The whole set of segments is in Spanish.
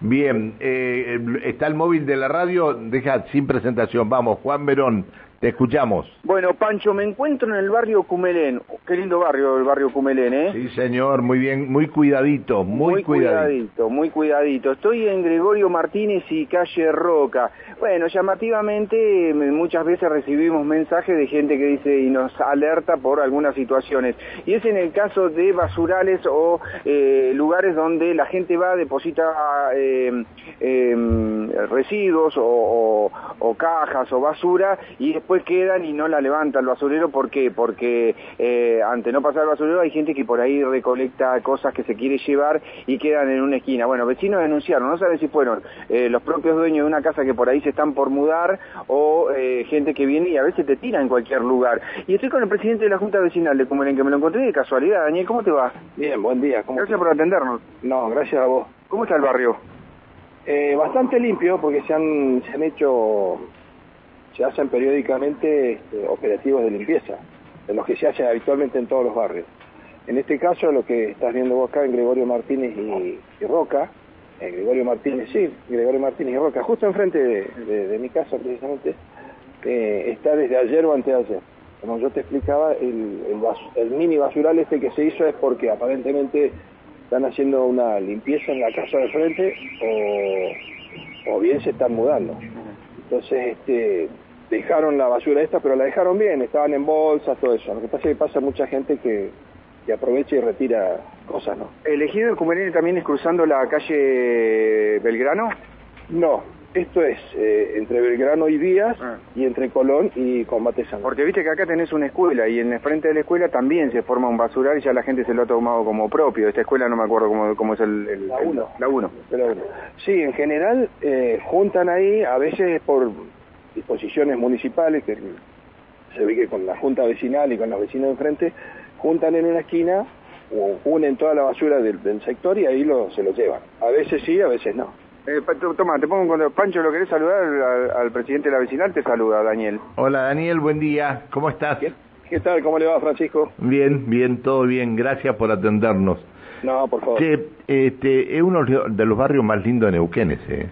Bien, eh, está el móvil de la radio, deja sin presentación. Vamos, Juan Verón, te escuchamos. Bueno, Pancho, me encuentro en el barrio Cumelén. Qué lindo barrio, el barrio Cumelén, ¿eh? Sí, señor, muy bien, muy cuidadito, muy, muy cuidadito. Muy cuidadito, Estoy en Gregorio Martínez y calle Roca. Bueno, llamativamente muchas veces recibimos mensajes de gente que dice y nos alerta por algunas situaciones. Y es en el caso de basurales o eh, lugares donde la gente va, deposita eh, em, residuos o, o, cajas o basura y después después quedan y no la levanta el basurero. ¿Por qué? Porque eh, ante no pasar el basurero hay gente que por ahí recolecta cosas que se quiere llevar y quedan en una esquina. Bueno, vecinos denunciaron, no saben si fueron eh, los propios dueños de una casa que por ahí se están por mudar o eh, gente que viene y a veces te tira en cualquier lugar. Y estoy con el presidente de la Junta Vecinal de Comunén, que me lo encontré de casualidad. Daniel, ¿cómo te va? Bien, buen día. gracias por atendernos. No, gracias a vos. ¿Cómo está el barrio? bastante limpio porque se han, se han hecho se hacen periódicamente este, operativos de limpieza, de los que se hacen habitualmente en todos los barrios. En este caso, lo que estás viendo vos acá en Gregorio Martínez y, Roca, en Gregorio Martínez, sí, Gregorio Martínez y Roca, justo enfrente de, mi casa precisamente, eh, está desde ayer o antes de ayer. Como yo te explicaba, el, mini basural este que se hizo es porque aparentemente están haciendo una limpieza en la casa de frente o bien se están mudando. Entonces, este, dejaron la basura esta, pero la dejaron bien, estaban en bolsas, todo eso. Lo que pasa es que pasa mucha gente que, que aprovecha y retira cosas, ¿no? ¿Elegido el también es cruzando la calle Belgrano? No, esto es eh, entre Belgrano y Díaz ah. y entre Colón y Combate San Porque viste que acá tenés una escuela y en el frente de la escuela también se forma un basural y ya la gente se lo ha tomado como propio. Esta escuela no me acuerdo cómo, cómo es el, La 1. La 1. Sí, en general eh, juntan ahí, a veces por disposiciones municipales, que se ve que con la junta vecinal y con los vecinos de enfrente, juntan en una esquina, o unen toda la basura del, sector y ahí lo, se lo llevan. A veces sí, a veces no. Eh, toma, te pongo un Pancho, ¿lo querés saludar al, presidente de la vecinal? Te saluda, Daniel. Hola, Daniel, buen día. ¿Cómo estás? ¿Qué, tal? ¿Cómo le va, Francisco? Bien, bien, todo bien. Gracias por atendernos. No, por favor. Que este, es uno de los barrios más lindos de Neuquén ese.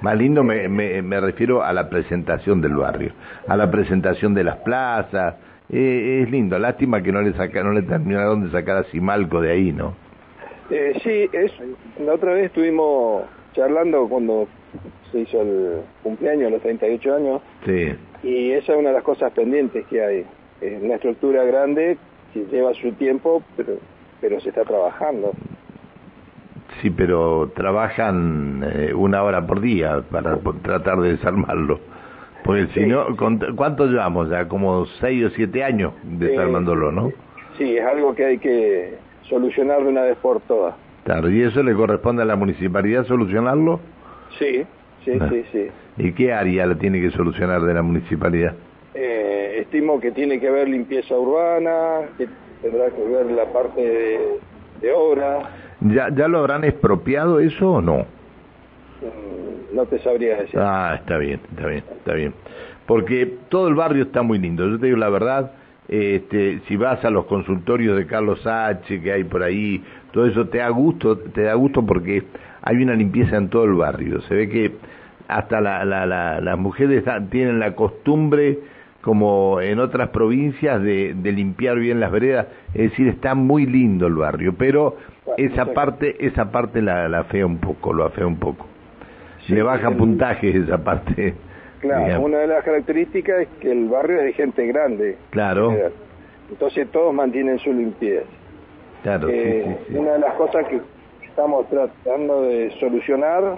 Más lindo me, me, refiero a la presentación del barrio, a la presentación de las plazas. Eh, es lindo, lástima que no le saca, no le terminaron de sacar a Simalco de ahí, ¿no? Eh, sí, es, la otra vez estuvimos charlando cuando se hizo el cumpleaños, los 38 años. Sí. Y esa es una de las cosas pendientes que hay. Es una estructura grande que lleva su tiempo, pero, pero se está trabajando. Sí, pero trabajan eh, una hora por día para tratar de desarmarlo. Porque si no, ¿cuánto llevamos ya? Como seis o siete años desarmándolo, ¿no? Sí, es algo que hay que solucionar de una vez por todas. Claro, ¿y eso le corresponde a la municipalidad solucionarlo? Sí, sí, ah. sí, sí. ¿Y qué área la tiene que solucionar de la municipalidad? Eh, estimo que tiene que haber limpieza urbana, que tendrá que ver la parte de, obra. ¿Ya, ¿Ya lo habrán expropiado eso o no? Mm, no te sabría decir. Ah, está bien, está bien, está bien. Porque todo el barrio está muy lindo. Yo te digo la verdad, este, si vas a los consultorios de Carlos H. que hay por ahí, todo eso te da gusto, te da gusto porque hay una limpieza en todo el barrio. Se ve que hasta la, la, las mujeres tienen la costumbre, como en otras provincias, de, de, limpiar bien las veredas. Es decir, está muy lindo el barrio, pero esa parte, esa parte la, la afea un poco, lo afea un poco. Le baja puntajes esa parte. Claro, una de las características es que el barrio es de gente grande. Claro. Entonces todos mantienen su limpieza. Claro, eh, Una de las cosas que estamos tratando de solucionar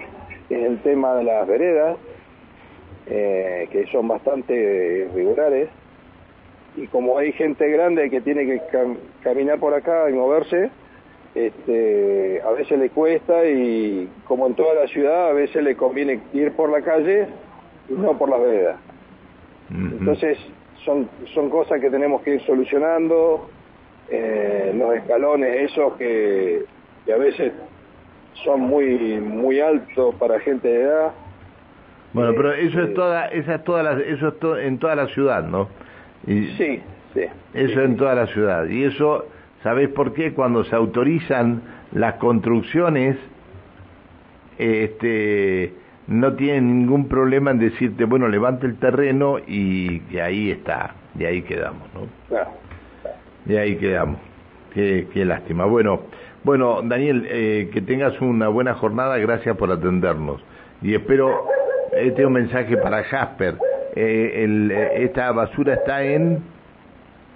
es el tema de las veredas, eh, que son bastante regulares. Y como hay gente grande que tiene que caminar por acá y moverse, este, a veces le cuesta y como en toda la ciudad, a veces le conviene ir por la calle y no por las veredas. Entonces, son, son cosas que tenemos que ir solucionando, eh, los escalones esos que, a veces son muy muy altos para gente de edad. Bueno, pero eso es eh, toda, esa es toda la, eso es en toda la ciudad, ¿no? Y sí, sí. Eso en toda la ciudad. Y eso, ¿sabés por qué? Cuando se autorizan las construcciones, este, no tienen ningún problema en decirte, bueno, levante el terreno y, que ahí está, y ahí quedamos, ¿no? Claro. Y ahí quedamos. Qué, qué lástima. Bueno, bueno, Daniel, eh, que tengas una buena jornada, gracias por atendernos. Y espero, este es un mensaje para Jasper. Eh, el, eh, esta basura está en...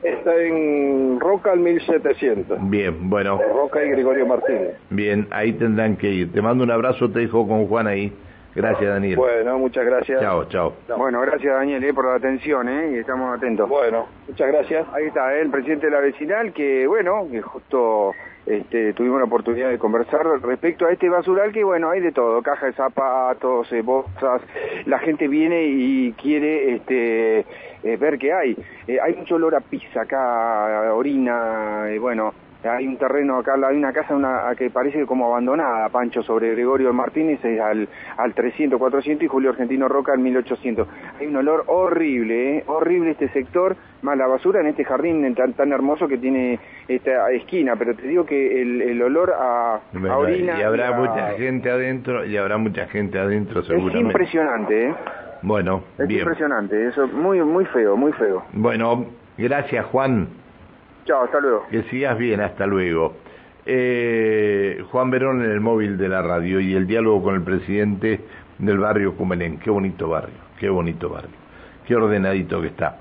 Está en Roca al 1700. Bien, bueno. Roca y Gregorio Martínez. Bien, ahí tendrán que ir. Te mando un abrazo, te dejo con Juan ahí. Gracias, Daniel. Bueno, muchas gracias. Chao, chao. Bueno, gracias, Daniel, eh, por la atención, ¿eh? Y estamos atentos. Bueno, muchas gracias. Ahí está, el presidente de la vecinal, que, bueno, que justo este, tuvimos la oportunidad de conversar respecto a este basural que bueno hay de todo caja de zapatos eh, bolsas la gente viene y quiere este eh, ver qué hay eh, hay mucho olor a pizza acá orina bueno hay un terreno acá, hay una casa una, que parece como abandonada, Pancho, sobre Gregorio Martínez al, al 300, 400 y Julio Argentino Roca al 1800. Hay un olor horrible, ¿eh? horrible este sector, más la basura en este jardín tan, tan hermoso que tiene esta esquina, pero te digo que el, el olor a, orina... Y habrá mucha gente adentro, y habrá mucha gente adentro seguramente. Es impresionante, ¿eh? Bueno, es impresionante, eso muy muy feo, muy feo. Bueno, gracias Juan. Chao, hasta luego. Que sigas bien, hasta luego. Eh, Juan Verón en el móvil de la radio y el diálogo con el presidente del barrio Cumelén. Qué bonito barrio, qué bonito barrio, qué ordenadito que está.